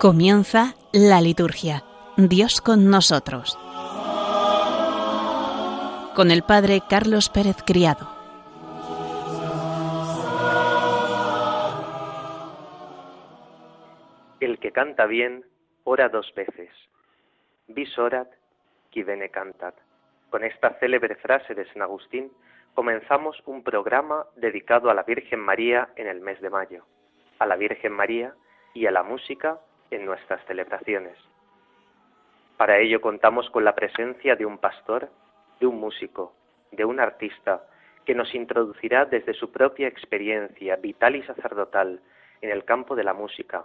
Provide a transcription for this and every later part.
Comienza la liturgia. Dios con nosotros. Con el Padre Carlos Pérez Criado. El que canta bien, ora dos veces. Vis orat, qui bene cantat. Con esta célebre frase de San Agustín comenzamos un programa dedicado a la Virgen María en el mes de mayo, a la Virgen María y a la música en nuestras celebraciones. Para ello contamos con la presencia de un pastor, de un músico, de un artista, que nos introducirá desde su propia experiencia vital y sacerdotal en el campo de la música.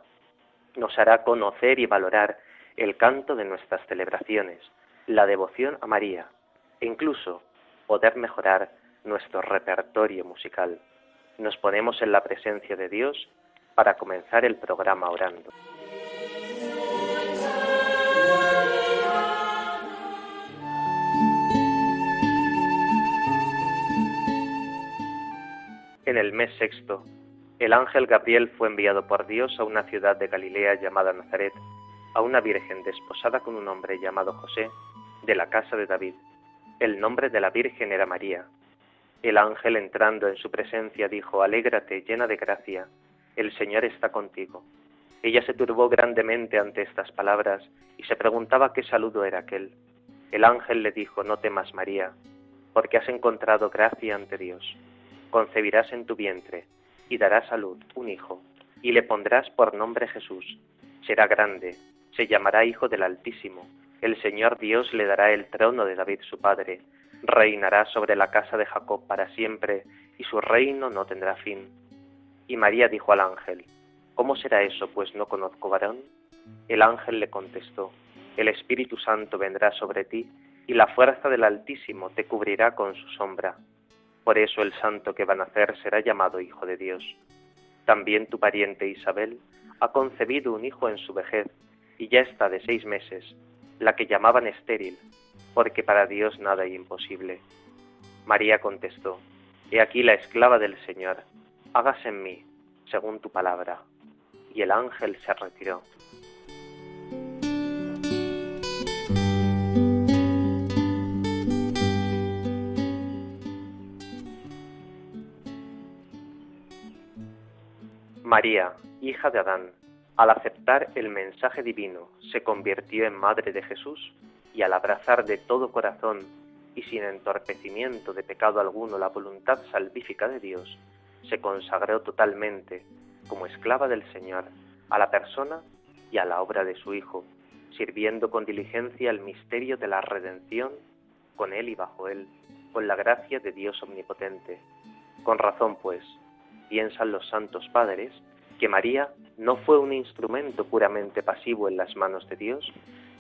Nos hará conocer y valorar el canto de nuestras celebraciones, la devoción a María e incluso poder mejorar nuestro repertorio musical. Nos ponemos en la presencia de Dios para comenzar el programa orando. En el mes sexto, el ángel Gabriel fue enviado por Dios a una ciudad de Galilea llamada Nazaret, a una virgen desposada con un hombre llamado José, de la casa de David. El nombre de la virgen era María. El ángel entrando en su presencia dijo, Alégrate, llena de gracia, el Señor está contigo. Ella se turbó grandemente ante estas palabras y se preguntaba qué saludo era aquel. El ángel le dijo, No temas, María, porque has encontrado gracia ante Dios. Concebirás en tu vientre y darás a luz un hijo, y le pondrás por nombre Jesús. Será grande, se llamará Hijo del Altísimo. El Señor Dios le dará el trono de David su padre reinará sobre la casa de Jacob para siempre, y su reino no tendrá fin. Y María dijo al ángel, ¿Cómo será eso, pues no conozco varón? El ángel le contestó, El Espíritu Santo vendrá sobre ti, y la fuerza del Altísimo te cubrirá con su sombra. Por eso el santo que va a nacer será llamado Hijo de Dios. También tu pariente Isabel ha concebido un hijo en su vejez, y ya está de seis meses, la que llamaban estéril, porque para Dios nada es imposible. María contestó, He aquí la esclava del Señor, hágase en mí, según tu palabra. Y el ángel se retiró. María, hija de Adán, al aceptar el mensaje divino, se convirtió en madre de Jesús y al abrazar de todo corazón y sin entorpecimiento de pecado alguno la voluntad salvífica de Dios, se consagró totalmente como esclava del Señor a la persona y a la obra de su Hijo, sirviendo con diligencia el misterio de la redención con Él y bajo Él, con la gracia de Dios omnipotente. Con razón, pues, piensan los santos padres que María no fue un instrumento puramente pasivo en las manos de Dios,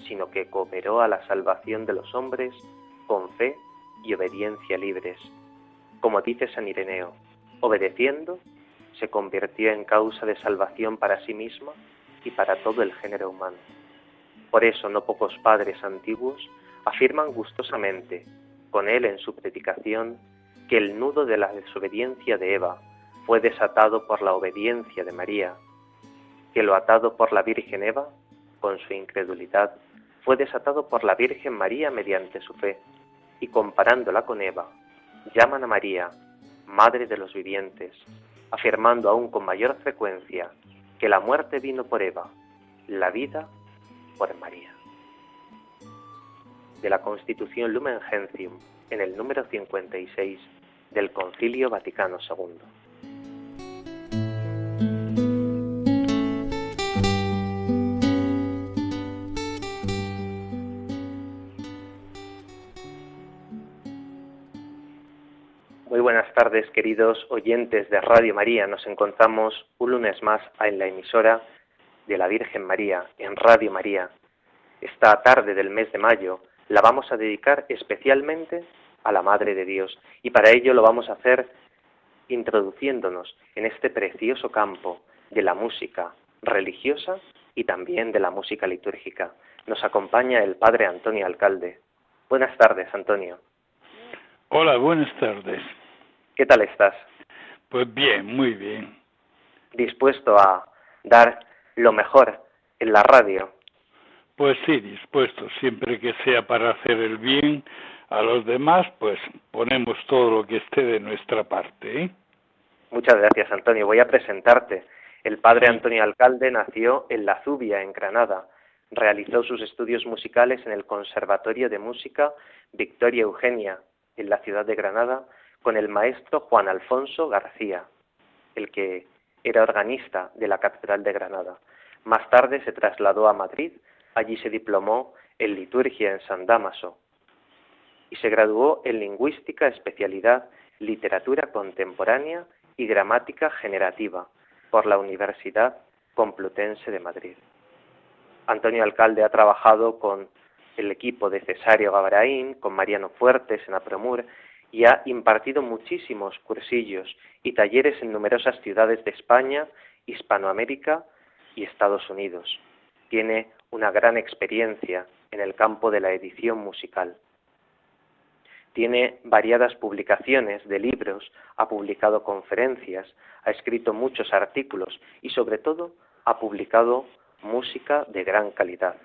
sino que cooperó a la salvación de los hombres con fe y obediencia libres. Como dice San Ireneo, obedeciendo, se convirtió en causa de salvación para sí misma y para todo el género humano. Por eso no pocos padres antiguos afirman gustosamente, con él en su predicación, que el nudo de la desobediencia de Eva fue desatado por la obediencia de María, que lo atado por la Virgen Eva, con su incredulidad, fue desatado por la Virgen María mediante su fe, y comparándola con Eva, llaman a María Madre de los vivientes, afirmando aún con mayor frecuencia que la muerte vino por Eva, la vida por María. De la Constitución Lumen Gentium, en el número 56 del Concilio Vaticano II. Tardes, queridos oyentes de Radio María. Nos encontramos un lunes más en la emisora de la Virgen María, en Radio María. Esta tarde del mes de mayo la vamos a dedicar especialmente a la Madre de Dios y para ello lo vamos a hacer introduciéndonos en este precioso campo de la música religiosa y también de la música litúrgica. Nos acompaña el Padre Antonio Alcalde. Buenas tardes, Antonio. Hola, buenas tardes. ¿Qué tal estás? Pues bien, muy bien. ¿Dispuesto a dar lo mejor en la radio. Pues sí, dispuesto, siempre que sea para hacer el bien a los demás, pues ponemos todo lo que esté de nuestra parte. ¿eh? Muchas gracias, Antonio. Voy a presentarte. El padre Antonio Alcalde nació en La Zubia, en Granada. Realizó sus estudios musicales en el Conservatorio de Música Victoria Eugenia, en la ciudad de Granada, con el maestro Juan Alfonso García, el que era organista de la Catedral de Granada. Más tarde se trasladó a Madrid, allí se diplomó en liturgia en San Damaso y se graduó en lingüística, especialidad literatura contemporánea y gramática generativa por la Universidad Complutense de Madrid. Antonio Alcalde ha trabajado con el equipo de Cesario Gabraín, con Mariano Fuertes en Apromur y ha impartido muchísimos cursillos y talleres en numerosas ciudades de España, Hispanoamérica y Estados Unidos. Tiene una gran experiencia en el campo de la edición musical. Tiene variadas publicaciones de libros, ha publicado conferencias, ha escrito muchos artículos y sobre todo ha publicado música de gran calidad.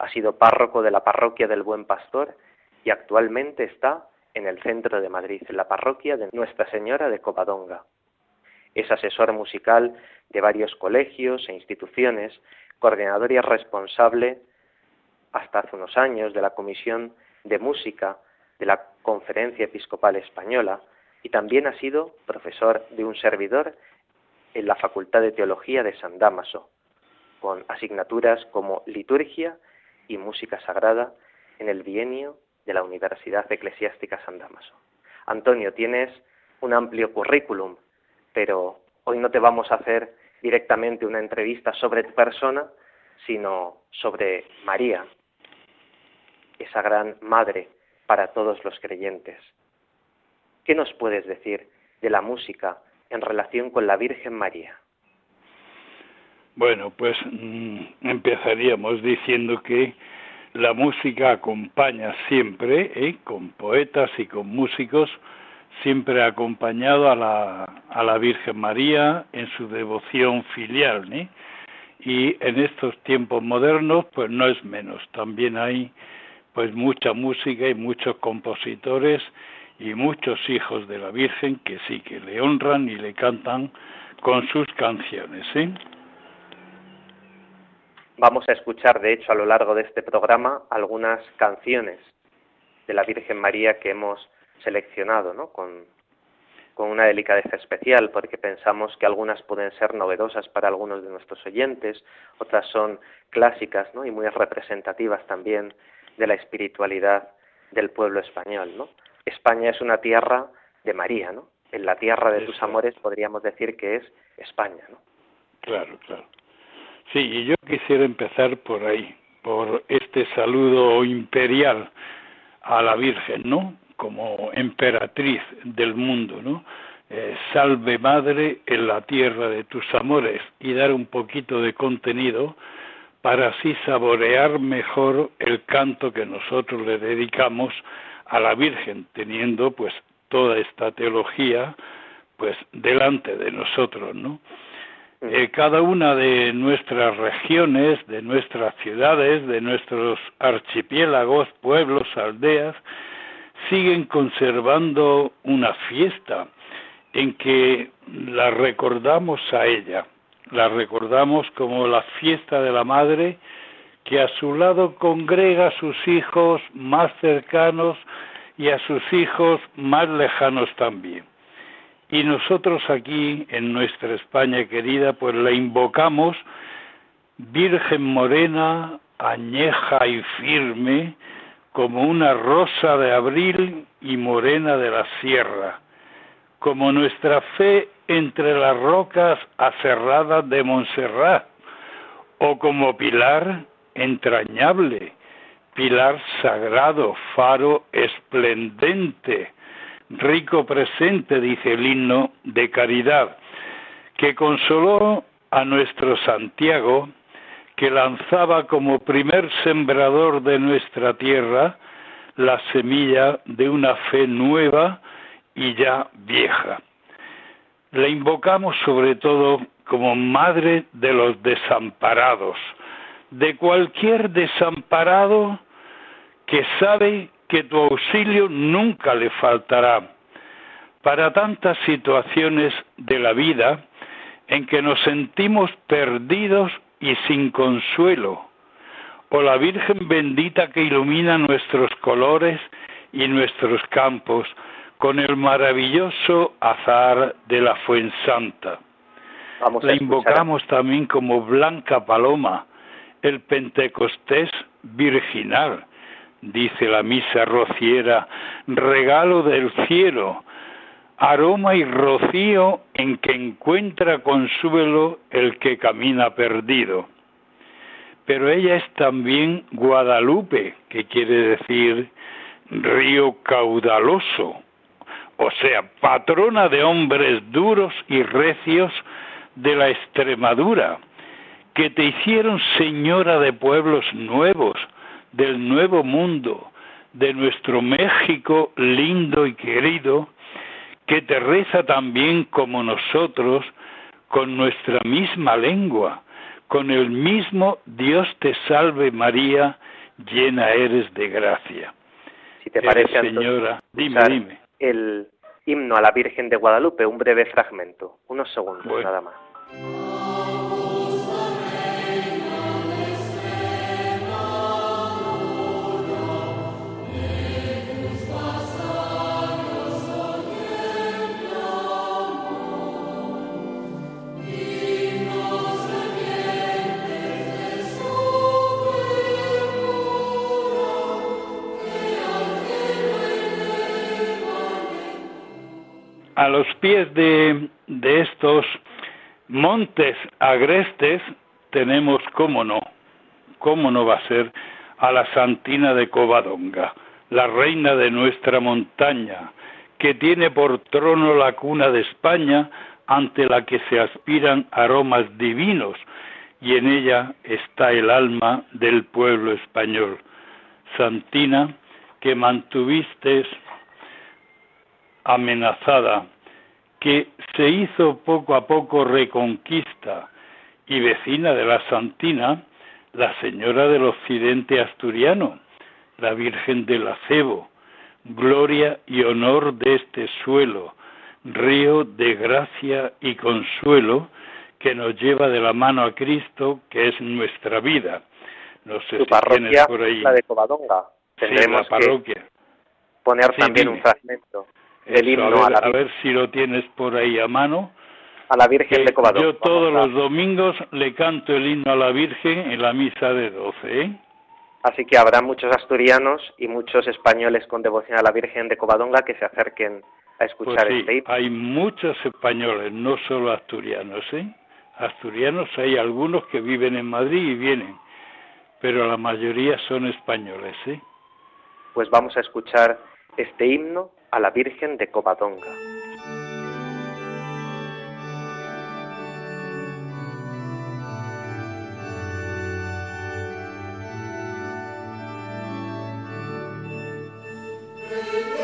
Ha sido párroco de la parroquia del Buen Pastor y actualmente está en el centro de Madrid, en la parroquia de Nuestra Señora de Covadonga. Es asesor musical de varios colegios e instituciones, coordinador y responsable hasta hace unos años de la Comisión de Música de la Conferencia Episcopal Española y también ha sido profesor de un servidor en la Facultad de Teología de San Damaso, con asignaturas como liturgia y música sagrada en el bienio de la Universidad Eclesiástica San Damaso. Antonio, tienes un amplio currículum, pero hoy no te vamos a hacer directamente una entrevista sobre tu persona, sino sobre María, esa gran madre para todos los creyentes. ¿Qué nos puedes decir de la música en relación con la Virgen María? Bueno, pues mm, empezaríamos diciendo que la música acompaña siempre, ¿eh? con poetas y con músicos, siempre acompañado a la, a la Virgen María en su devoción filial. ¿eh? Y en estos tiempos modernos, pues no es menos. También hay pues mucha música y muchos compositores y muchos hijos de la Virgen que sí que le honran y le cantan con sus canciones. ¿eh? Vamos a escuchar, de hecho, a lo largo de este programa algunas canciones de la Virgen María que hemos seleccionado, ¿no? Con, con una delicadeza especial, porque pensamos que algunas pueden ser novedosas para algunos de nuestros oyentes, otras son clásicas, ¿no? Y muy representativas también de la espiritualidad del pueblo español, ¿no? España es una tierra de María, ¿no? En la tierra de tus amores podríamos decir que es España, ¿no? Claro, claro. Sí, y yo quisiera empezar por ahí, por este saludo imperial a la Virgen, ¿no? Como emperatriz del mundo, ¿no? Eh, salve madre en la tierra de tus amores y dar un poquito de contenido para así saborear mejor el canto que nosotros le dedicamos a la Virgen, teniendo pues toda esta teología pues delante de nosotros, ¿no? Eh, cada una de nuestras regiones, de nuestras ciudades, de nuestros archipiélagos, pueblos, aldeas, siguen conservando una fiesta en que la recordamos a ella la recordamos como la fiesta de la madre que a su lado congrega a sus hijos más cercanos y a sus hijos más lejanos también. Y nosotros aquí, en nuestra España querida, pues la invocamos Virgen morena, añeja y firme, como una rosa de abril y morena de la sierra, como nuestra fe entre las rocas aserradas de Montserrat, o como pilar entrañable, pilar sagrado, faro esplendente, rico presente, dice el himno de caridad, que consoló a nuestro Santiago, que lanzaba como primer sembrador de nuestra tierra la semilla de una fe nueva y ya vieja. La invocamos sobre todo como Madre de los desamparados, de cualquier desamparado que sabe que tu auxilio nunca le faltará. Para tantas situaciones de la vida en que nos sentimos perdidos y sin consuelo, o la Virgen bendita que ilumina nuestros colores y nuestros campos con el maravilloso azar de la Fuensanta. la invocamos también como Blanca Paloma, el Pentecostés virginal, dice la misa rociera, regalo del cielo, aroma y rocío en que encuentra consuelo el que camina perdido. Pero ella es también Guadalupe, que quiere decir río caudaloso, o sea, patrona de hombres duros y recios de la Extremadura, que te hicieron señora de pueblos nuevos, del nuevo mundo, de nuestro México lindo y querido, que te reza también como nosotros, con nuestra misma lengua, con el mismo Dios te salve María, llena eres de gracia. Si te parece, señora, dime, dime. El himno a la Virgen de Guadalupe, un breve fragmento, unos segundos nada más. A los pies de, de estos montes agrestes tenemos, cómo no, cómo no va a ser, a la Santina de Covadonga, la reina de nuestra montaña, que tiene por trono la cuna de España, ante la que se aspiran aromas divinos, y en ella está el alma del pueblo español. Santina, que mantuviste amenazada, que se hizo poco a poco reconquista y vecina de la Santina, la señora del occidente asturiano, la Virgen del Acebo, gloria y honor de este suelo, río de gracia y consuelo que nos lleva de la mano a Cristo, que es nuestra vida. No sé si parroquia, por ahí. la de Covadonga. Tendremos parroquia. poner también un fragmento a, ver, si lo tienes por ahí a mano. A la Virgen de Covadonga. Yo todos los domingos le canto el himno a la Virgen en la misa de 12. ¿eh? Así que habrá muchos asturianos y muchos españoles con devoción a la Virgen de Covadonga que se acerquen a escuchar pues este himno. Hay muchos españoles, no solo asturianos. ¿eh? Asturianos hay algunos que viven en Madrid y vienen, pero la mayoría son españoles. ¿eh? Pues vamos a escuchar este himno a la Virgen de Covadonga.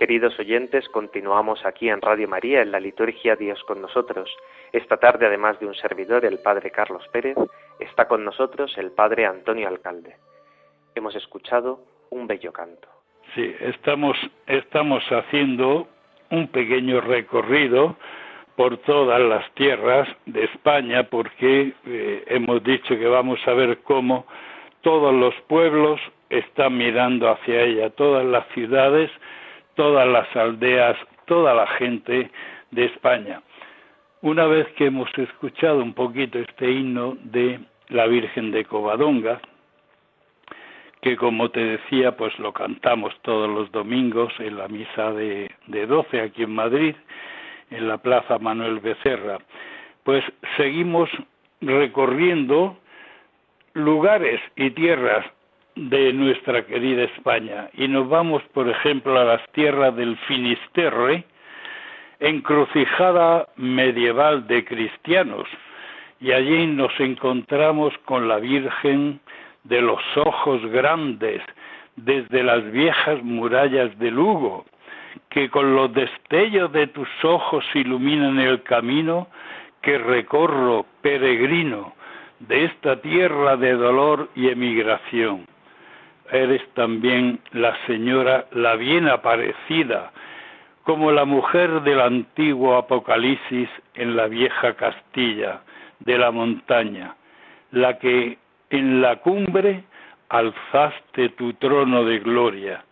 Queridos oyentes, continuamos aquí en Radio María en la liturgia Dios con nosotros. Esta tarde, además de un servidor, el Padre Carlos Pérez, está con nosotros el Padre Antonio Alcalde. Hemos escuchado un bello canto. Sí, estamos, estamos haciendo un pequeño recorrido por todas las tierras de España porque eh, hemos dicho que vamos a ver cómo todos los pueblos están mirando hacia ella, todas las ciudades, todas las aldeas, toda la gente de España. Una vez que hemos escuchado un poquito este himno de la Virgen de Covadonga, que como te decía, pues lo cantamos todos los domingos en la misa de, de 12 aquí en Madrid, en la Plaza Manuel Becerra. Pues seguimos recorriendo lugares y tierras de nuestra querida España y nos vamos, por ejemplo, a las tierras del Finisterre, encrucijada medieval de cristianos, y allí nos encontramos con la Virgen de los ojos grandes desde las viejas murallas de Lugo, que con los destellos de tus ojos iluminan el camino que recorro peregrino de esta tierra de dolor y emigración. Eres también la señora, la bien aparecida, como la mujer del antiguo Apocalipsis en la vieja Castilla de la montaña, la que en la cumbre alzaste tu trono de gloria,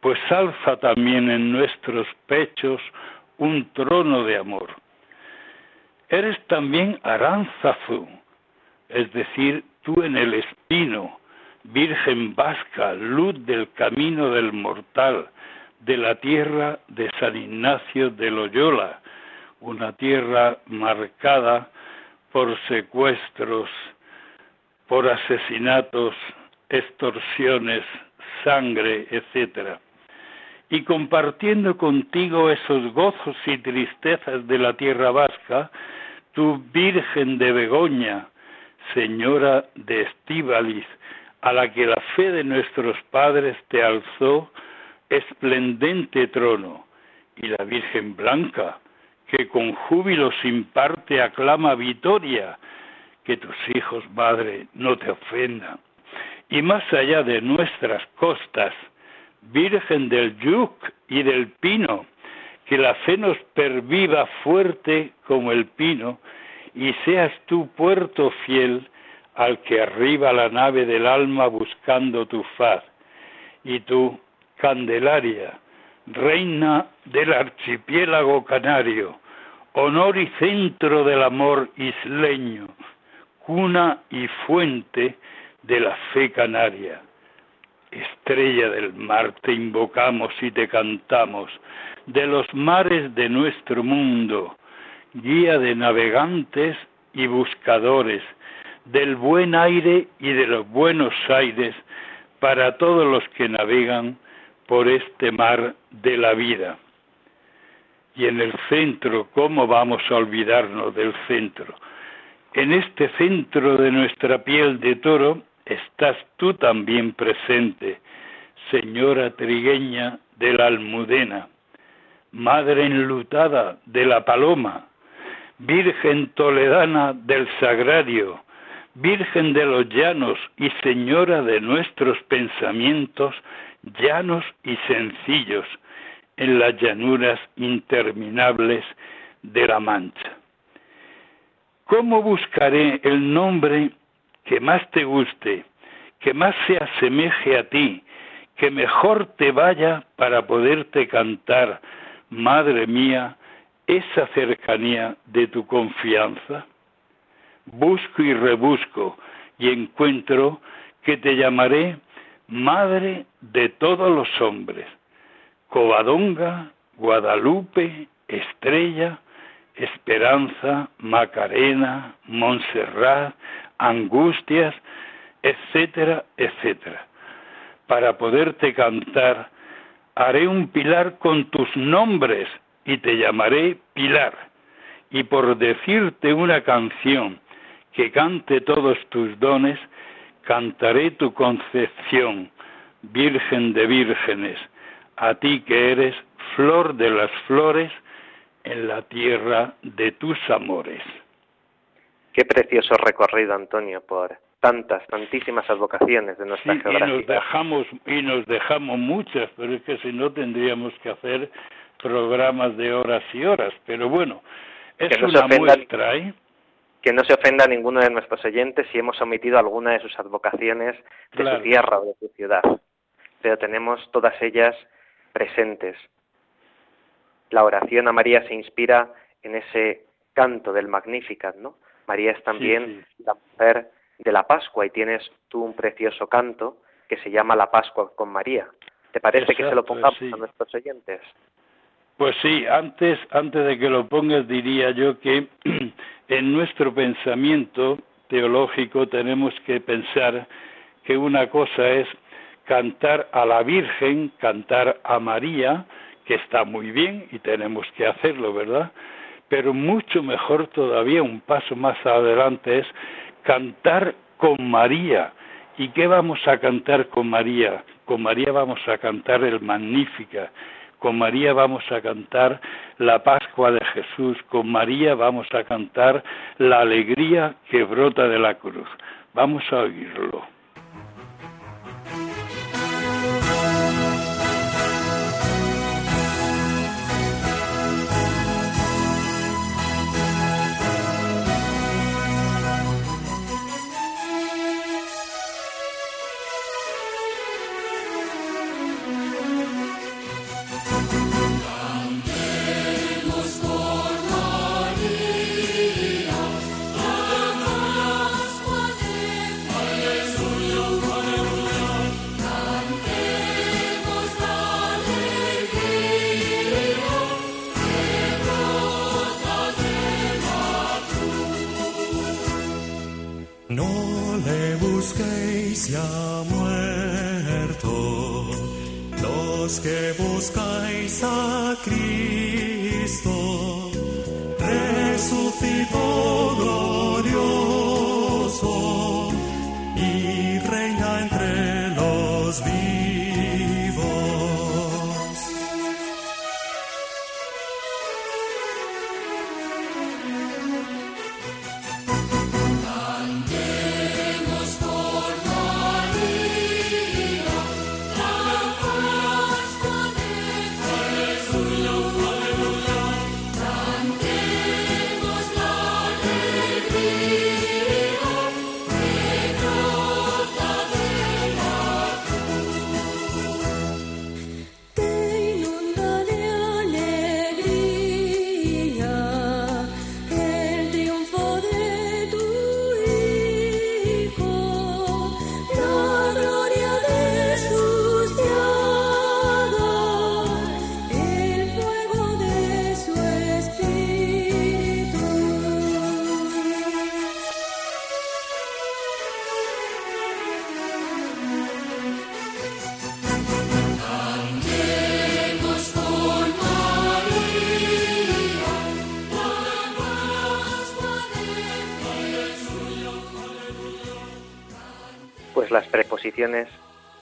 pues alza también en nuestros pechos un trono de amor. Eres también Aránzazu, es decir, tú en el espino, Virgen vasca, luz del camino del mortal, de la tierra de San Ignacio de Loyola, una tierra marcada por secuestros, por asesinatos, extorsiones, sangre, etcétera. Y compartiendo contigo esos gozos y tristezas de la tierra vasca, tu Virgen de Begoña, Señora de Estíbalis, a la que la fe de nuestros padres te alzó esplendente trono, y la Virgen Blanca, que con júbilo sin parte aclama victoria, que tus hijos, Madre, no te ofendan. Y más allá de nuestras costas, Virgen del Yuc y del Pino, que la fe nos perviva fuerte como el pino, y seas tú puerto fiel al que arriba la nave del alma buscando tu faz, y tú, Candelaria, reina del archipiélago canario, honor y centro del amor isleño, cuna y fuente de la fe canaria. Estrella del mar, te invocamos y te cantamos, de los mares de nuestro mundo, guía de navegantes y buscadores, del buen aire y de los buenos aires para todos los que navegan por este mar de la vida. Y en el centro, ¿cómo vamos a olvidarnos del centro? En este centro de nuestra piel de toro estás tú también presente, señora trigueña de la almudena, madre enlutada de la paloma, virgen toledana del sagrario, virgen de los llanos y señora de nuestros pensamientos llanos y sencillos en las llanuras interminables de la Mancha. ¿Cómo buscaré el nombre que más te guste, que más se asemeje a ti, que mejor te vaya para poderte cantar, Madre mía, esa cercanía de tu confianza? Busco y rebusco y encuentro que te llamaré Madre de todos los hombres. Covadonga, Guadalupe, Estrella, Esperanza, Macarena, Montserrat, Angustias, etcétera, etcétera. Para poderte cantar, haré un pilar con tus nombres y te llamaré Pilar. Y por decirte una canción que cante todos tus dones, cantaré tu concepción, Virgen de vírgenes, a ti que eres flor de las flores en la tierra de tus amores. Qué precioso recorrido, Antonio, por tantas, tantísimas advocaciones de nuestra sí, Y nos dejamos y nos dejamos muchas, pero es que si no tendríamos que hacer programas de horas y horas. Pero bueno, es una muestra, ¿eh? Que no se ofenda a ninguno de nuestros oyentes si hemos omitido alguna de sus advocaciones de su tierra o de su ciudad. Pero tenemos todas ellas presentes. La oración a María se inspira en ese canto del Magnificat, ¿no? María es también la mujer de la Pascua y tienes tú un precioso canto que se llama La Pascua con María. ¿Te parece que se lo pongamos a nuestros oyentes? Pues sí, antes, antes de que lo pongas diría yo que en nuestro pensamiento teológico tenemos que pensar que una cosa es cantar a la Virgen, cantar a María, que está muy bien y tenemos que hacerlo, ¿verdad? Pero mucho mejor todavía, un paso más adelante, es cantar con María. ¿Y qué vamos a cantar con María? Con María vamos a cantar el Magnífica, con María vamos a cantar la Pascua de Jesús, con María vamos a cantar la alegría que brota de la cruz. Vamos a oírlo. Las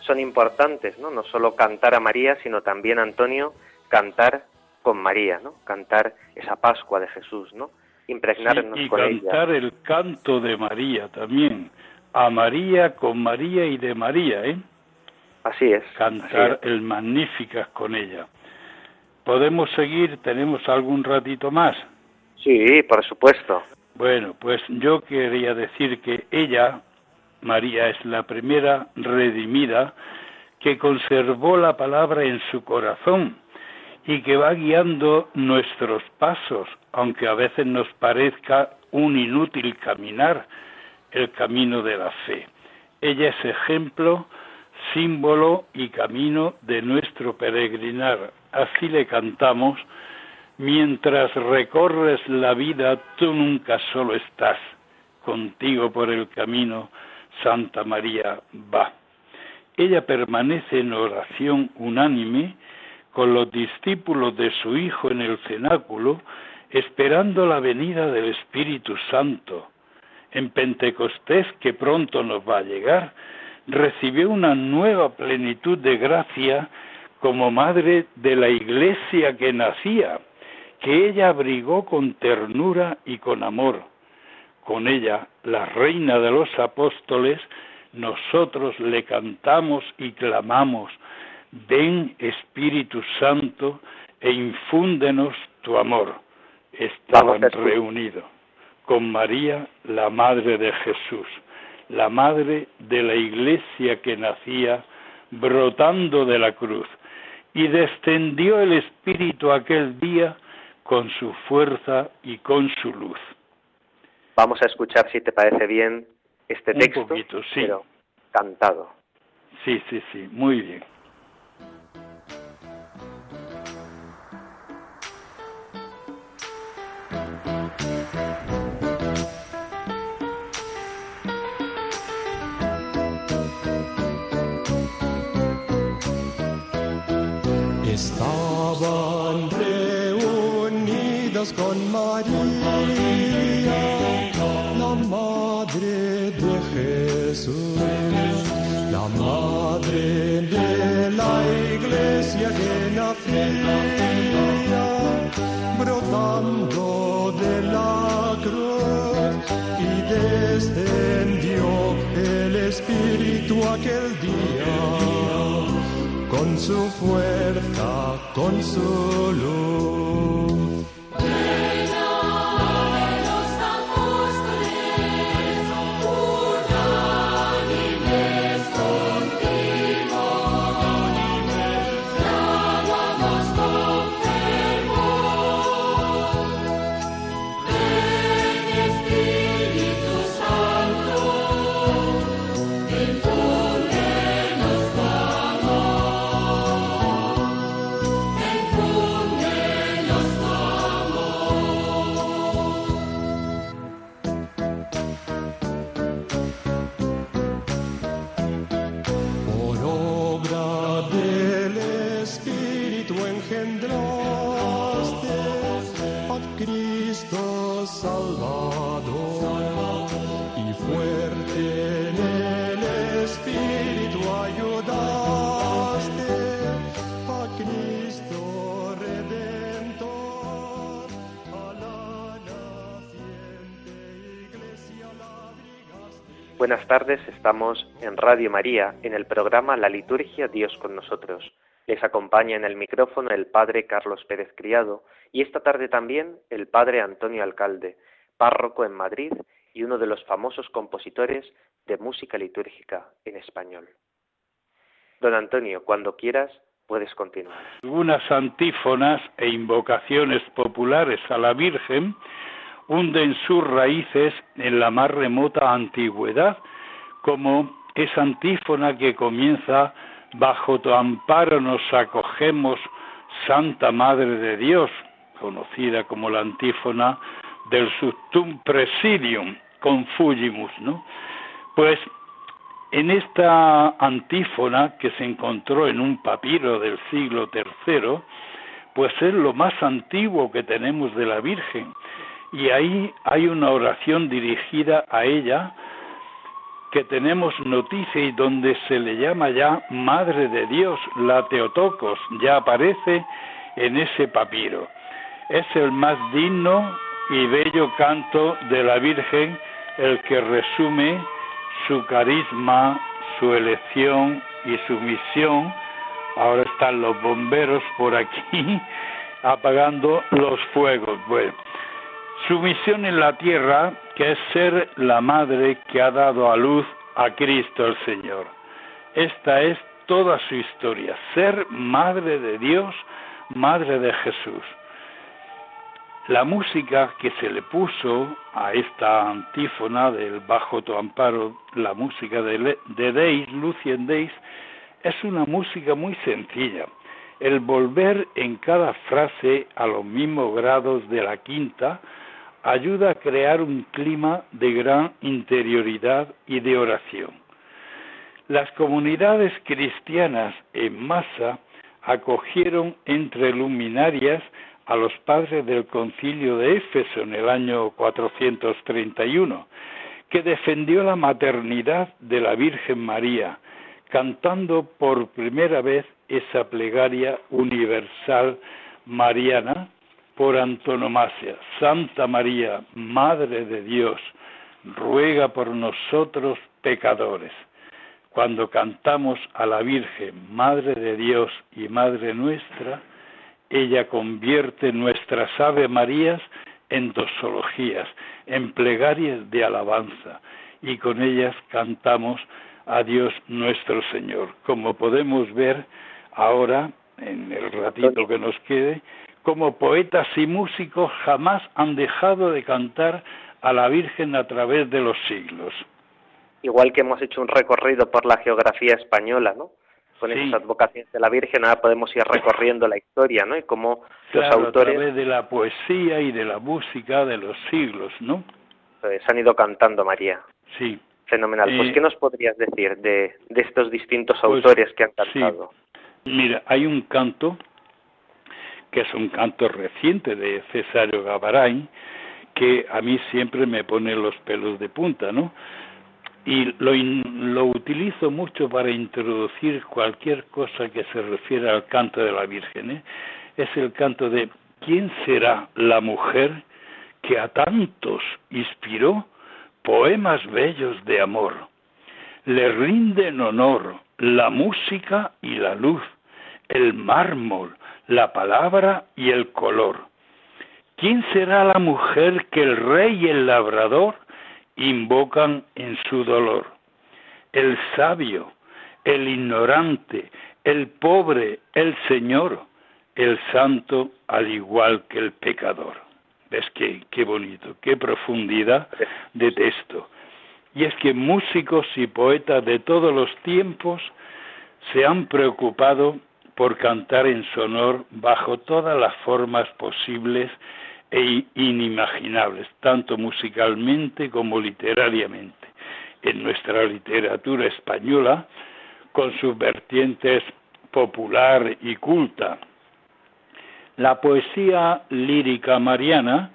son importantes, ¿no? No solo cantar a María, sino también, Antonio, cantar con María, ¿no? Cantar esa Pascua de Jesús, ¿no? Impregnarnos y cantar el canto de María también. A María, con María y de María, ¿eh? Así es. Cantar el Magníficas con ella. ¿Podemos seguir? ¿Tenemos algún ratito más? Sí, por supuesto. Bueno, pues yo quería decir que ella, María es la primera redimida que conservó la palabra en su corazón y que va guiando nuestros pasos, aunque a veces nos parezca un inútil caminar el camino de la fe. Ella es ejemplo, símbolo y camino de nuestro peregrinar. Así le cantamos, mientras recorres la vida, tú nunca solo estás, contigo por el camino Santa María va. Ella permanece en oración unánime con los discípulos de su Hijo en el cenáculo, esperando la venida del Espíritu Santo. En Pentecostés, que pronto nos va a llegar, recibió una nueva plenitud de gracia como madre de la iglesia que nacía, que ella abrigó con ternura y con amor. Con ella, la reina de los apóstoles, nosotros le cantamos y clamamos, ven Espíritu Santo e infúndenos tu amor. Estaban reunidos con María, la Madre de Jesús, la Madre de la Iglesia que nacía brotando de la cruz, y descendió el Espíritu aquel día con su fuerza y con su luz. Vamos a escuchar, si te parece bien, este texto, pero cantado. Sí, sí, sí, muy bien. Estaban reunidos con María, Aquel día con su fuerza, con su luz. Buenas tardes, estamos en Radio María en el programa La Liturgia Dios con nosotros. Les acompaña en el micrófono el Padre Carlos Pérez Criado y esta tarde también el Padre Antonio Alcalde, párroco en Madrid y uno de los famosos compositores de música litúrgica en español. Don Antonio, cuando quieras, puedes continuar. Algunas antífonas e invocaciones populares a la Virgen hunden sus raíces en la más remota antigüedad, como esa antífona que comienza Bajo tu amparo nos acogemos, Santa Madre de Dios, conocida como la antífona del Subtum Presidium Confugimus, ¿no? Pues en esta antífona que se encontró en un papiro del siglo III, pues es lo más antiguo que tenemos de la Virgen y ahí hay una oración dirigida a ella que tenemos noticia y donde se le llama ya Madre de Dios, la Teotocos, ya aparece en ese papiro. Es el más digno y bello canto de la Virgen el que resume su carisma, su elección y su misión. Ahora están los bomberos por aquí apagando los fuegos. Bueno, su misión en la tierra, que es ser la madre que ha dado a luz a Cristo el Señor. Esta es toda su historia, ser madre de Dios, madre de Jesús. La música que se le puso a esta antífona del Bajo tu amparo, la música de, de Deis, Lucien Deis, es una música muy sencilla. El volver en cada frase a los mismos grados de la quinta, ayuda a crear un clima de gran interioridad y de oración. Las comunidades cristianas en masa acogieron entre luminarias a los padres del concilio de Éfeso en el año 431, que defendió la maternidad de la Virgen María, cantando por primera vez esa plegaria universal mariana por antonomasia. Santa María, Madre de Dios, ruega por nosotros pecadores. Cuando cantamos a la Virgen, Madre de Dios y Madre nuestra, ella convierte nuestras Ave Marías en dosologías, en plegarias de alabanza, y con ellas cantamos a Dios nuestro Señor. Como podemos ver ahora, en el ratito que nos quede, como poetas y músicos jamás han dejado de cantar a la Virgen a través de los siglos. Igual que hemos hecho un recorrido por la geografía española, ¿no? Con esas advocaciones de la Virgen, ahora podemos ir recorriendo la historia, ¿no? Y cómo los autores... a través de la poesía y de la música de los siglos, ¿no? Pues han ido cantando, María. Sí. Fenomenal. pues, eh, ¿qué nos podrías decir de, de estos distintos pues, autores que han cantado? Mira, hay un canto que es un canto reciente de Cesario Gavaray, que a mí siempre me pone los pelos de punta, ¿no? Y lo, lo utilizo mucho para introducir cualquier cosa que se refiera al canto de la Virgen. ¿eh? Es el canto de ¿quién será la mujer que a tantos inspiró poemas bellos de amor? Le rinden honor la música y la luz, el mármol, la palabra y el color. ¿Quién será la mujer que el rey y el labrador invocan en su dolor? El sabio, el ignorante, el pobre, el Señor, el santo al igual que el pecador. ¿Ves qué, qué bonito, qué profundidad de texto? Y es que músicos y poetas de todos los tiempos se han preocupado por cantar en su honor bajo todas las formas posibles e inimaginables, tanto musicalmente como literariamente. En nuestra literatura española, con sus vertientes popular y culta, la poesía lírica mariana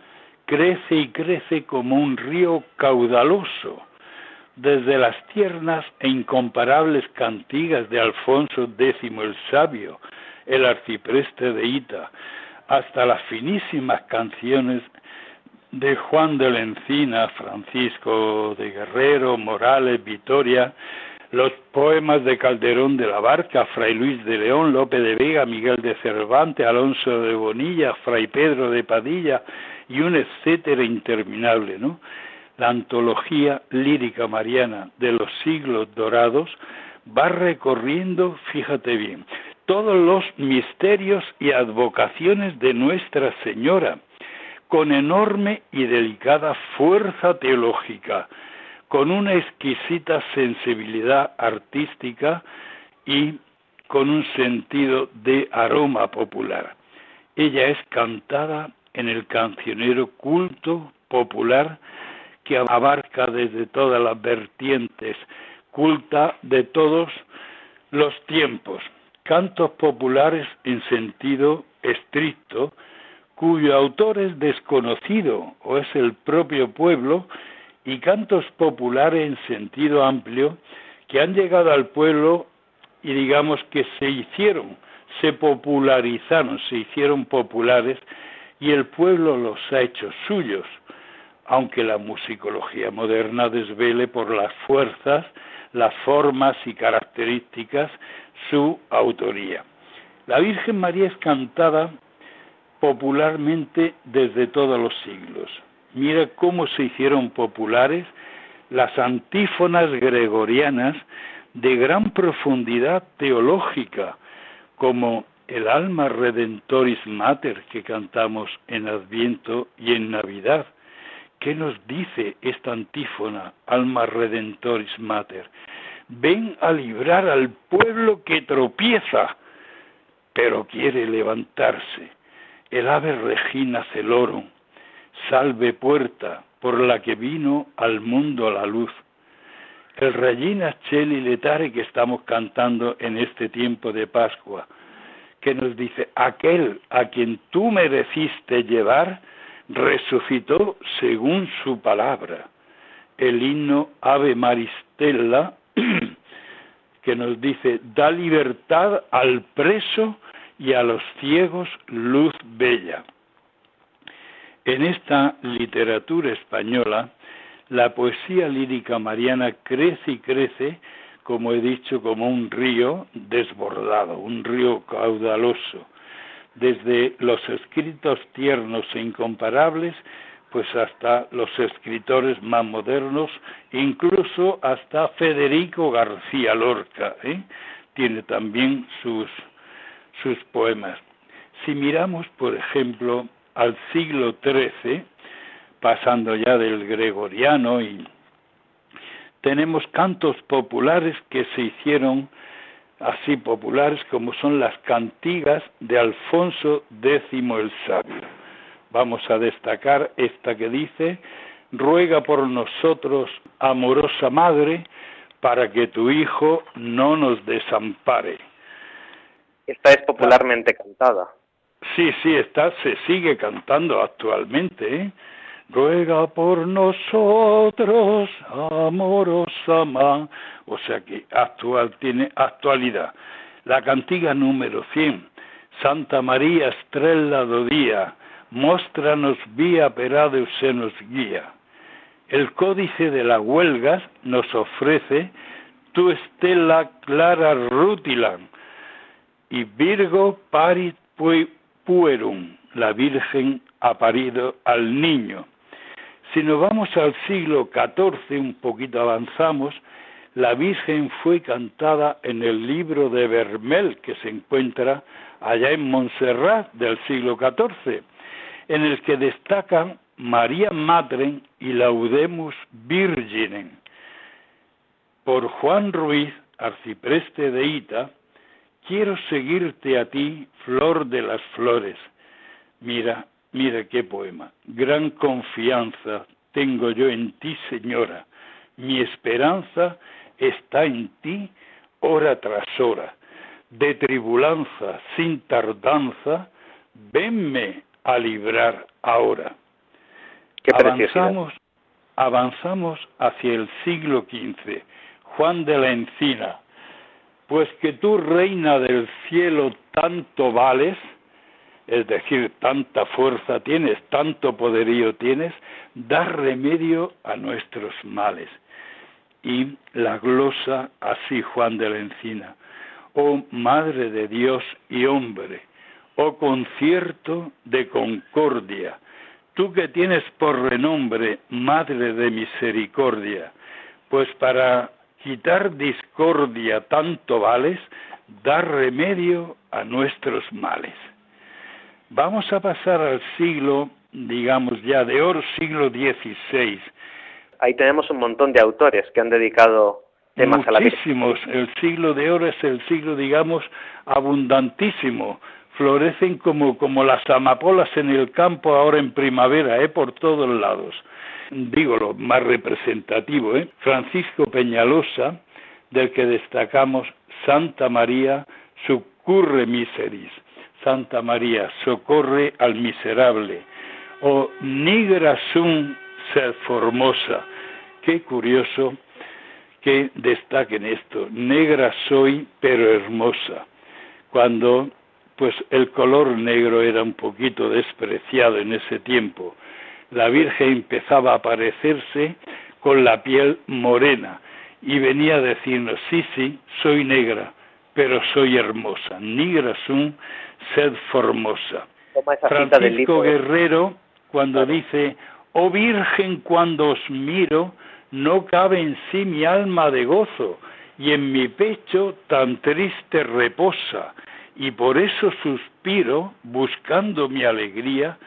crece y crece como un río caudaloso, desde las tiernas e incomparables cantigas de Alfonso X el Sabio, el arcipreste de Ita, hasta las finísimas canciones de Juan de la Encina, Francisco de Guerrero, Morales, Vitoria, los poemas de Calderón de la Barca, Fray Luis de León, Lope de Vega, Miguel de Cervantes, Alonso de Bonilla, Fray Pedro de Padilla y un etcétera interminable, ¿no? La antología lírica mariana de los siglos dorados va recorriendo, fíjate bien, todos los misterios y advocaciones de Nuestra Señora, con enorme y delicada fuerza teológica, con una exquisita sensibilidad artística y con un sentido de aroma popular. Ella es cantada en el cancionero culto popular que abarca desde todas las vertientes culta de todos los tiempos, cantos populares en sentido estricto, cuyo autor es desconocido o es el propio pueblo, y cantos populares en sentido amplio que han llegado al pueblo y digamos que se hicieron, se popularizaron, se hicieron populares y el pueblo los ha hecho suyos aunque la musicología moderna desvele por las fuerzas, las formas y características su autoría. La Virgen María es cantada popularmente desde todos los siglos. Mira cómo se hicieron populares las antífonas gregorianas de gran profundidad teológica, como el alma redentoris mater que cantamos en Adviento y en Navidad, ¿Qué nos dice esta antífona, Alma Redentoris Mater? Ven a librar al pueblo que tropieza, pero quiere levantarse. El ave regina celorum, salve puerta por la que vino al mundo la luz. El Regina Cheli Letare que estamos cantando en este tiempo de Pascua, que nos dice, aquel a quien tú mereciste llevar, resucitó según su palabra. El himno Ave Maristella, que nos dice, da libertad al preso y a los ciegos luz bella. En esta literatura española, la poesía lírica mariana crece y crece, como he dicho, como un río desbordado, un río caudaloso, desde los escritos tiernos e incomparables, pues hasta los escritores más modernos, incluso hasta Federico García Lorca, ¿eh? tiene también sus, sus poemas. Si miramos, por ejemplo, al siglo XIII, pasando ya del gregoriano, y tenemos cantos populares que se hicieron así populares como son las cantigas de Alfonso X el Sabio. Vamos a destacar esta que dice, ruega por nosotros, amorosa Madre, para que tu Hijo no nos desampare. Esta es popularmente cantada. Sí, sí, está, se sigue cantando actualmente. ¿eh? Ruega por nosotros, amorosa ma. O sea que actual tiene actualidad. La cantiga número 100. Santa María Estrella do Día, mostranos vía per se nos guía. El códice de las huelgas nos ofrece tu estela clara rutilan y Virgo parit puerum, la Virgen ha parido al niño. Si nos vamos al siglo XIV, un poquito avanzamos, la Virgen fue cantada en el libro de Vermel, que se encuentra allá en Montserrat del siglo XIV, en el que destacan María Madre y Laudemus Virginem. Por Juan Ruiz, arcipreste de Ita, quiero seguirte a ti, flor de las flores. Mira, mira qué poema. Gran confianza tengo yo en ti, señora. Mi esperanza está en ti hora tras hora. De tribulanza sin tardanza, venme a librar ahora. Qué avanzamos, avanzamos hacia el siglo XV. Juan de la Encina, pues que tú, reina del cielo, tanto vales, es decir, tanta fuerza tienes, tanto poderío tienes, da remedio a nuestros males. Y la glosa así Juan de la Encina, oh Madre de Dios y hombre, oh concierto de concordia, tú que tienes por renombre Madre de Misericordia, pues para quitar discordia tanto vales, dar remedio a nuestros males. Vamos a pasar al siglo, digamos ya de oro, siglo XVI. Ahí tenemos un montón de autores que han dedicado temas a la Muchísimos. El siglo de oro es el siglo, digamos, abundantísimo. Florecen como, como las amapolas en el campo ahora en primavera, ¿eh? por todos lados digo lo más representativo, ¿eh? Francisco Peñalosa, del que destacamos Santa María succurre miseris, Santa María socorre al miserable, o nigra sum ser formosa. Qué curioso que destaquen esto, negra soy pero hermosa, cuando pues el color negro era un poquito despreciado en ese tiempo la Virgen empezaba a aparecerse con la piel morena y venía a decirnos, sí, sí, soy negra, pero soy hermosa. Nigra sum, sed formosa. Francisco Guerrero, cuando dice, oh Virgen, cuando os miro, no cabe en sí mi alma de gozo, y en mi pecho tan triste reposa, y por eso suspiro, buscando mi alegría,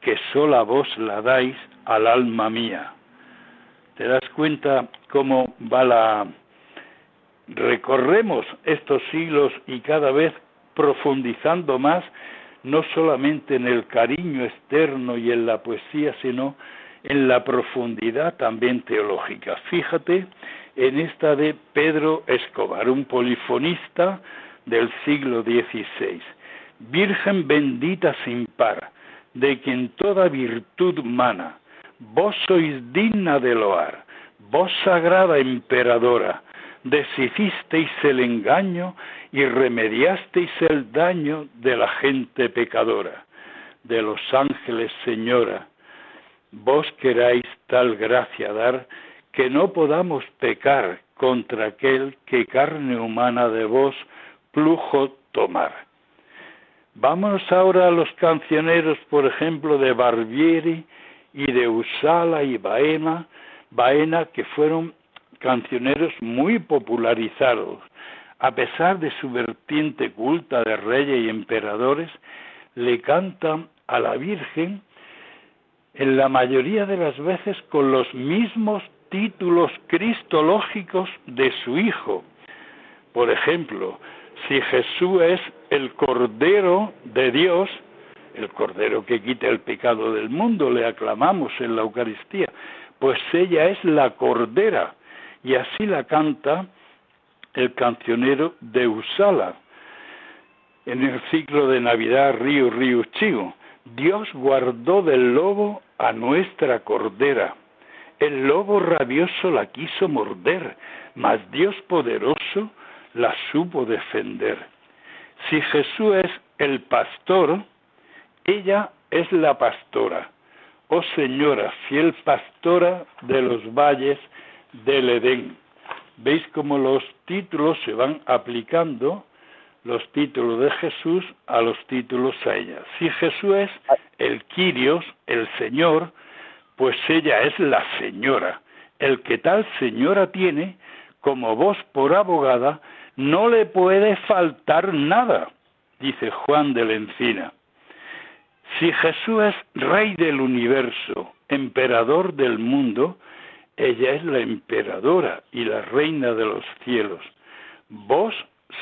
que sola vos la dais al alma mía. ¿Te das cuenta cómo va la... Recorremos estos siglos y cada vez profundizando más, no solamente en el cariño externo y en la poesía, sino en la profundidad también teológica. Fíjate en esta de Pedro Escobar, un polifonista del siglo XVI. Virgen bendita sin par, de quien toda virtud mana. Vos sois digna de loar, vos sagrada emperadora, deshicisteis el engaño y remediasteis el daño de la gente pecadora, de los ángeles, Señora. Vos queráis tal gracia dar que no podamos pecar contra aquel que carne humana de vos plujo tomar. Vamos ahora a los cancioneros, por ejemplo, de Barbieri y de Usala y Baena, Baena, que fueron cancioneros muy popularizados. A pesar de su vertiente culta de reyes y emperadores, le cantan a la Virgen en la mayoría de las veces con los mismos títulos cristológicos de su Hijo. Por ejemplo, si Jesús es el Cordero de Dios, el Cordero que quita el pecado del mundo, le aclamamos en la Eucaristía, pues ella es la Cordera, y así la canta el cancionero de Usala en el ciclo de Navidad Río Río Chigo. Dios guardó del lobo a nuestra cordera. El lobo rabioso la quiso morder, mas Dios poderoso la supo defender. Si Jesús es el pastor, ella es la pastora. Oh Señora, fiel pastora de los valles del Edén. Veis cómo los títulos se van aplicando, los títulos de Jesús a los títulos a ella. Si Jesús es el Quirios, el Señor, pues ella es la Señora. El que tal Señora tiene, como vos por abogada, no le puede faltar nada, dice Juan de la Encina. Si Jesús es Rey del universo, emperador del mundo, ella es la emperadora y la reina de los cielos. Vos,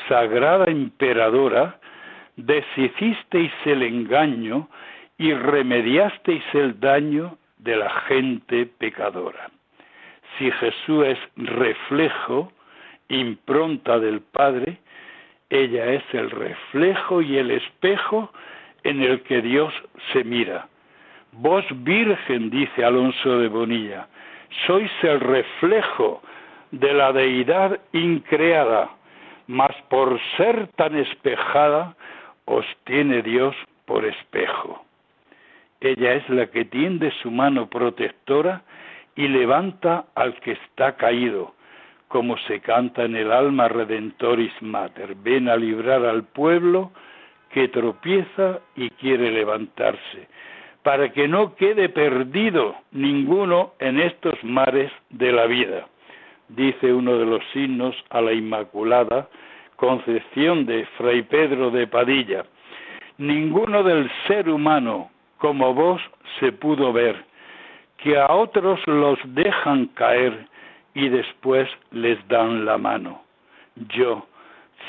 sagrada emperadora, deshicisteis el engaño y remediasteis el daño de la gente pecadora. Si Jesús es reflejo, impronta del Padre, ella es el reflejo y el espejo en el que Dios se mira. Vos virgen, dice Alonso de Bonilla, sois el reflejo de la deidad increada, mas por ser tan espejada os tiene Dios por espejo. Ella es la que tiende su mano protectora y levanta al que está caído, como se canta en el alma redentoris mater. Ven a librar al pueblo que tropieza y quiere levantarse para que no quede perdido ninguno en estos mares de la vida. Dice uno de los signos a la Inmaculada Concepción de Fray Pedro de Padilla. Ninguno del ser humano como vos se pudo ver, que a otros los dejan caer y después les dan la mano. Yo,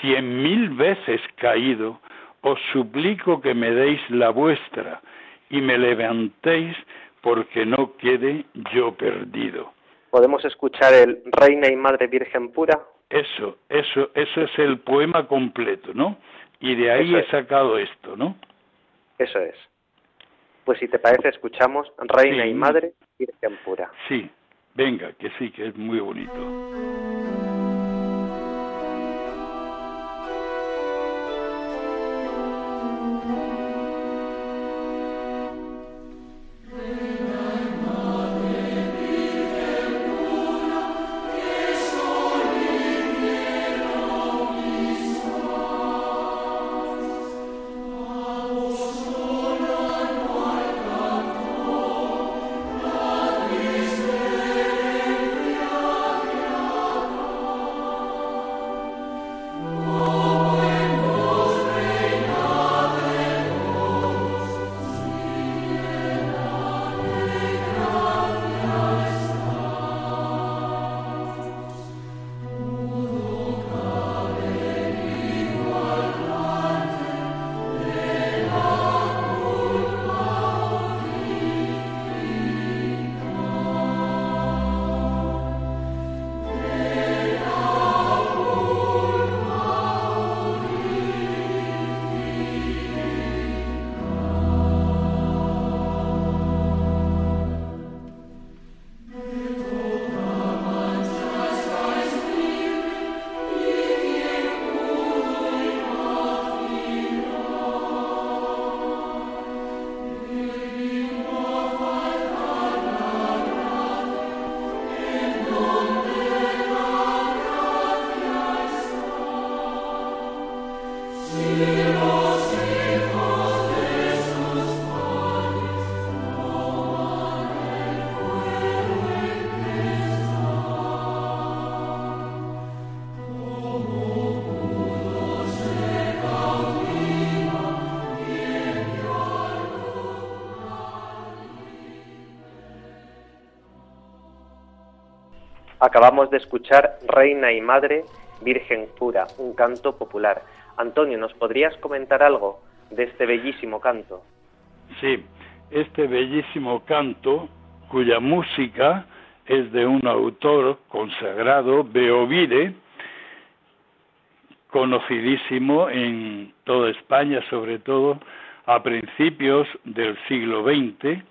cien mil veces caído, os suplico que me deis la vuestra, y me levantéis porque no quede yo perdido. ¿Podemos escuchar el Reina y Madre Virgen Pura? Eso, eso, eso es el poema completo, ¿no? Y de ahí he sacado esto, ¿no? Eso es. Pues si te parece, escuchamos Reina y Madre Virgen Pura. Sí, venga, que sí, que es muy bonito. Acabamos de escuchar Reina y Madre, Virgen Pura, un canto popular. Antonio, ¿nos podrías comentar algo de este bellísimo canto? Sí, este bellísimo canto, cuya música es de un autor consagrado, Beovide, conocidísimo en toda España, sobre todo a principios del siglo XX,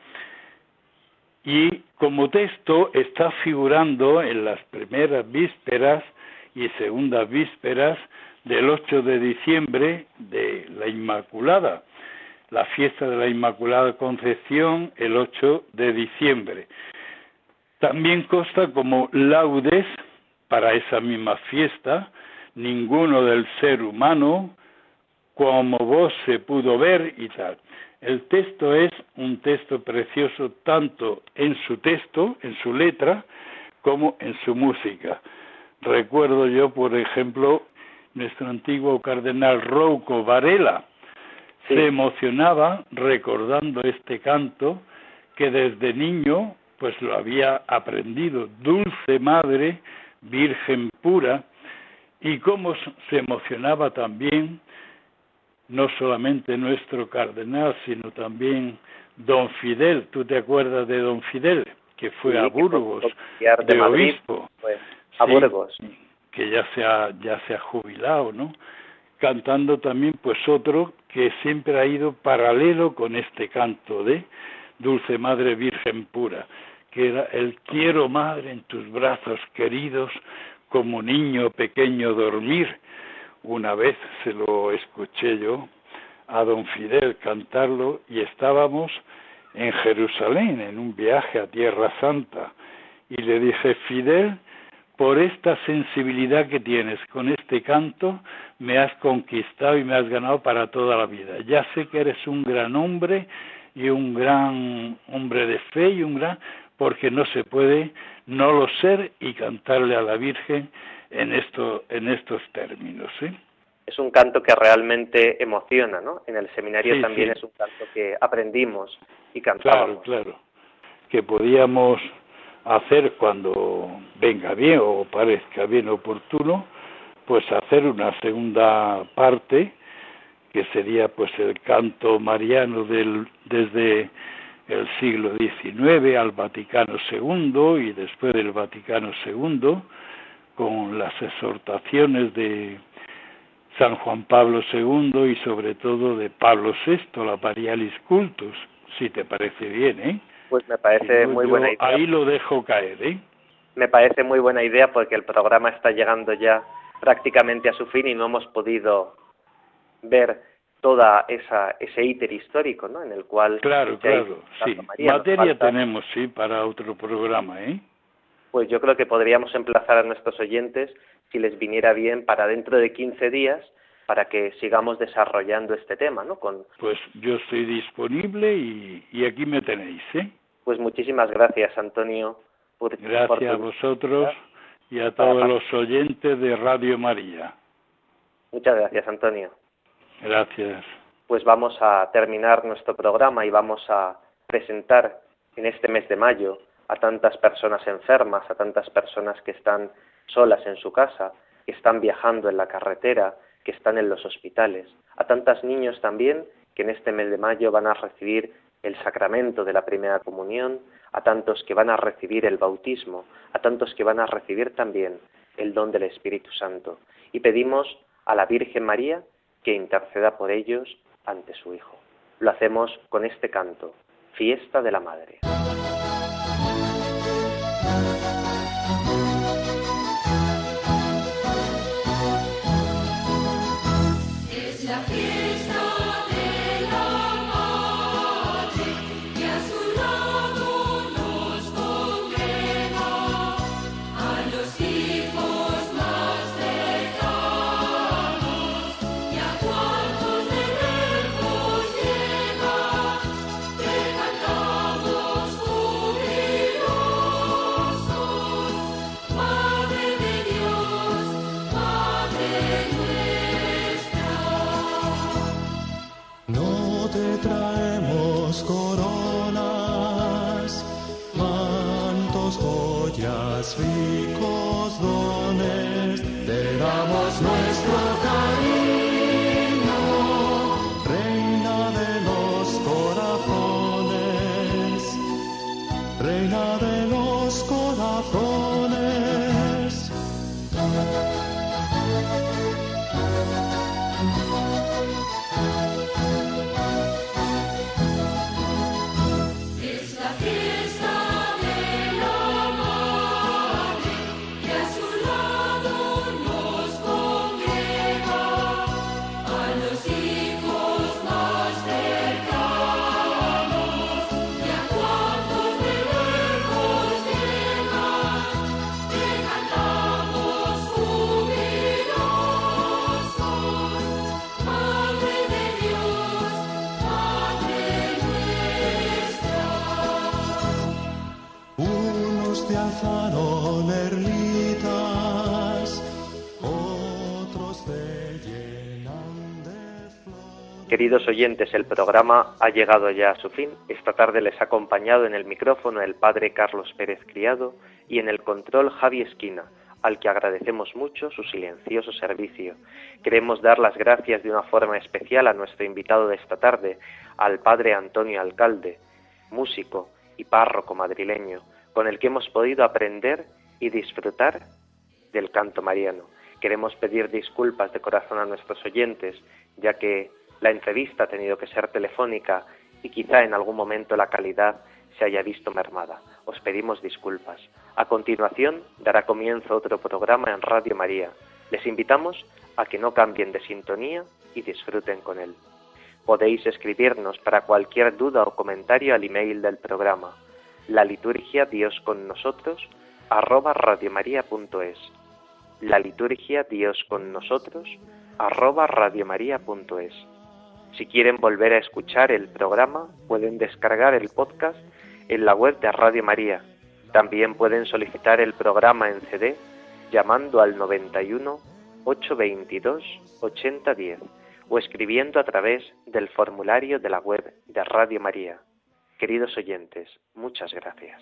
y como texto está figurando en las primeras vísperas y segundas vísperas del 8 de diciembre de la Inmaculada, la fiesta de la Inmaculada Concepción el 8 de diciembre. También consta como laudes para esa misma fiesta, ninguno del ser humano, como vos se pudo ver y tal. El texto es un texto precioso tanto en su texto, en su letra, como en su música. Recuerdo yo, por ejemplo, nuestro antiguo cardenal Rouco Varela. Se emocionaba recordando este canto que desde niño pues lo había aprendido, dulce madre, virgen pura, y cómo se emocionaba también no solamente nuestro cardenal, sino también don Fidel. ¿Tú te acuerdas de don Fidel? Que fue a Burgos, de, obispo. a Burgos. Que ya se, ha, ya se ha jubilado, ¿no? Cantando también, pues otro que siempre ha ido paralelo con este canto de Dulce Madre Virgen Pura, que era el quiero madre en tus brazos queridos, como niño pequeño dormir, una vez se lo escuché yo a don Fidel cantarlo y estábamos en Jerusalén, en un viaje a Tierra Santa. Y le dije, Fidel, por esta sensibilidad que tienes con este canto, me has conquistado y me has ganado para toda la vida. Ya sé que eres un gran hombre y un gran hombre de fe y un gran, porque no se puede no lo ser y cantarle a la Virgen en, esto, en estos términos. ¿sí? Es un canto que realmente emociona, ¿no? En el seminario también es un canto que aprendimos y cantamos. Claro, claro. Que podíamos hacer cuando venga bien o parezca bien oportuno, pues hacer una segunda parte que sería pues el canto mariano del, desde el siglo XIX al Vaticano II y después del Vaticano II con las exhortaciones de San Juan Pablo II y sobre todo de Pablo VI, la Parialis Cultus, si te parece bien, ¿eh? Pues me parece muy buena idea. Ahí lo dejo caer, ¿eh? Me parece muy buena idea porque el programa está llegando ya prácticamente a su fin y no hemos podido ver toda esa ese íter histórico, ¿no? En el cual claro, claro, sí. Materia tenemos sí para otro programa, ¿eh? Pues yo creo que podríamos emplazar a nuestros oyentes, si les viniera bien, para dentro de 15 días, para que sigamos desarrollando este tema, ¿no? Con... Pues yo estoy disponible y, aquí me tenéis, ¿eh? Pues muchísimas gracias, Antonio. Por, gracias a vosotros y a todos los oyentes de Radio María. Muchas gracias, Antonio. Gracias. Pues vamos a terminar nuestro programa y vamos a presentar en este mes de mayo a tantas personas enfermas, a tantas personas que están solas en su casa, que están viajando en la carretera, que están en los hospitales, a tantos niños también que en este mes de mayo van a recibir el sacramento de la primera comunión, a tantos que van a recibir el bautismo, a tantos que van a recibir también el don del Espíritu Santo. Y pedimos a la Virgen María que interceda por ellos ante su Hijo. Lo hacemos con este canto, Fiesta de la Madre. Queridos oyentes, el programa ha llegado ya a su fin. Esta tarde les ha acompañado en el micrófono el padre Carlos Pérez Criado y en el control Javi Esquina, al que agradecemos mucho su silencioso servicio. Queremos dar las gracias de una forma especial a nuestro invitado de esta tarde, al padre Antonio Alcalde, músico y párroco madrileño, con el que hemos podido aprender y disfrutar del canto mariano. Queremos pedir disculpas de corazón a nuestros oyentes, ya que la entrevista ha tenido que ser telefónica y quizá en algún momento la calidad se haya visto mermada. Os pedimos disculpas. A continuación dará comienzo otro programa en Radio María. Les invitamos a que no cambien de sintonía y disfruten con él. Podéis escribirnos para cualquier duda o comentario al email del programa la liturgia Dios con nosotros arroba radiomaria.es la liturgia Dios con nosotros arroba radiomaria.es si quieren volver a escuchar el programa pueden descargar el podcast en la web de Radio María también pueden solicitar el programa en CD llamando al 91 822 8010 o escribiendo a través del formulario de la web de Radio María. Queridos oyentes, muchas gracias.